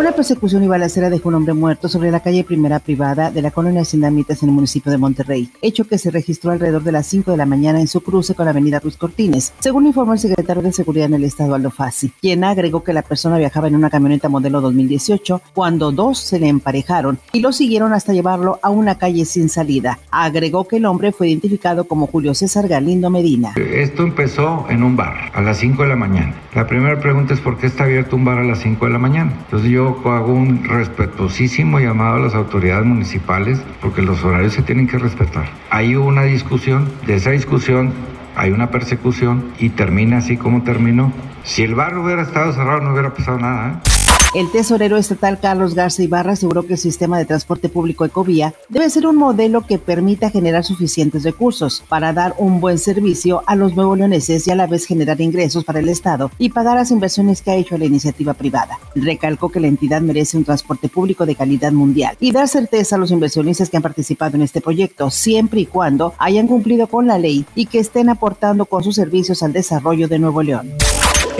Una persecución y balacera dejó un hombre muerto sobre la calle Primera Privada de la colonia Sindamitas en el municipio de Monterrey, hecho que se registró alrededor de las 5 de la mañana en su cruce con la avenida Ruiz Cortines, según informó el secretario de Seguridad en el Estado, Aldo Fassi, quien agregó que la persona viajaba en una camioneta modelo 2018 cuando dos se le emparejaron y lo siguieron hasta llevarlo a una calle sin salida. Agregó que el hombre fue identificado como Julio César Galindo Medina. Esto empezó en un bar a las 5 de la mañana. La primera pregunta es por qué está abierto un bar a las 5 de la mañana. Entonces yo hago un respetuosísimo llamado a las autoridades municipales porque los horarios se tienen que respetar. Hay una discusión, de esa discusión hay una persecución y termina así como terminó. Si el bar hubiera estado cerrado no hubiera pasado nada. ¿eh? El tesorero estatal Carlos Garza Ibarra aseguró que el sistema de transporte público Ecovía debe ser un modelo que permita generar suficientes recursos para dar un buen servicio a los nuevos leoneses y a la vez generar ingresos para el Estado y pagar las inversiones que ha hecho la iniciativa privada. Recalcó que la entidad merece un transporte público de calidad mundial y dar certeza a los inversionistas que han participado en este proyecto, siempre y cuando hayan cumplido con la ley y que estén aportando con sus servicios al desarrollo de Nuevo León.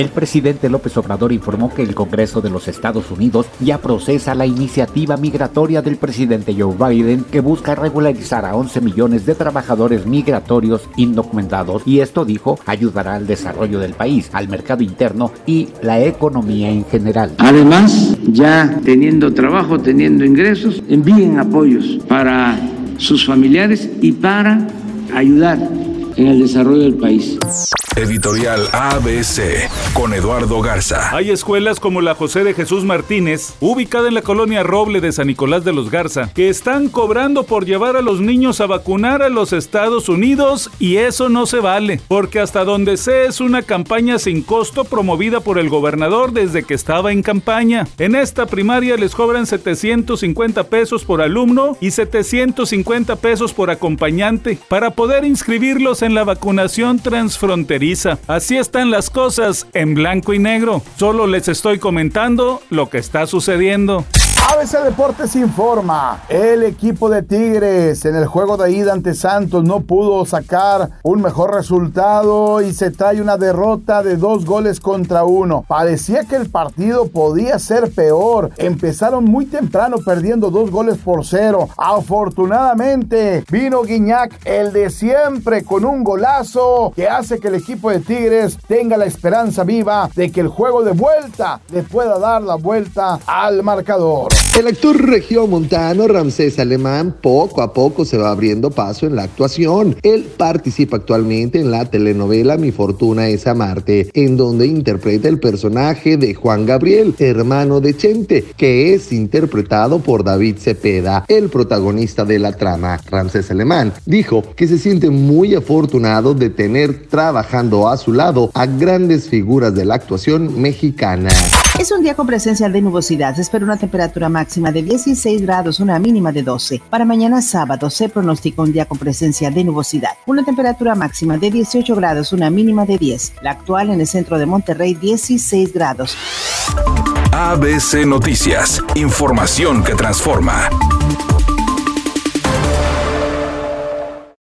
El presidente López Obrador informó que el Congreso de los Estados Unidos ya procesa la iniciativa migratoria del presidente Joe Biden que busca regularizar a 11 millones de trabajadores migratorios indocumentados y esto dijo ayudará al desarrollo del país, al mercado interno y la economía en general. Además, ya teniendo trabajo, teniendo ingresos, envíen apoyos para sus familiares y para ayudar en el desarrollo del país. Editorial ABC con Eduardo Garza. Hay escuelas como la José de Jesús Martínez, ubicada en la colonia Roble de San Nicolás de los Garza, que están cobrando por llevar a los niños a vacunar a los Estados Unidos y eso no se vale, porque hasta donde sé es una campaña sin costo promovida por el gobernador desde que estaba en campaña. En esta primaria les cobran 750 pesos por alumno y 750 pesos por acompañante para poder inscribirlos en la vacunación transfronteriza Así están las cosas en blanco y negro. Solo les estoy comentando lo que está sucediendo. ABC Deportes informa, el equipo de Tigres en el juego de ida ante Santos no pudo sacar un mejor resultado y se trae una derrota de dos goles contra uno. Parecía que el partido podía ser peor. Empezaron muy temprano perdiendo dos goles por cero. Afortunadamente vino Guiñac, el de siempre, con un golazo que hace que el equipo de Tigres tenga la esperanza viva de que el juego de vuelta le pueda dar la vuelta al marcador. El actor regiomontano Ramsés Alemán poco a poco se va abriendo paso en la actuación. Él participa actualmente en la telenovela Mi fortuna es amarte, en donde interpreta el personaje de Juan Gabriel, hermano de Chente, que es interpretado por David Cepeda, el protagonista de la trama. Ramsés Alemán dijo que se siente muy afortunado de tener trabajando a su lado a grandes figuras de la actuación mexicana. Es un día con presencia de nubosidad. Espera una temperatura máxima de 16 grados, una mínima de 12. Para mañana sábado se pronostica un día con presencia de nubosidad. Una temperatura máxima de 18 grados, una mínima de 10. La actual en el centro de Monterrey, 16 grados. ABC Noticias. Información que transforma.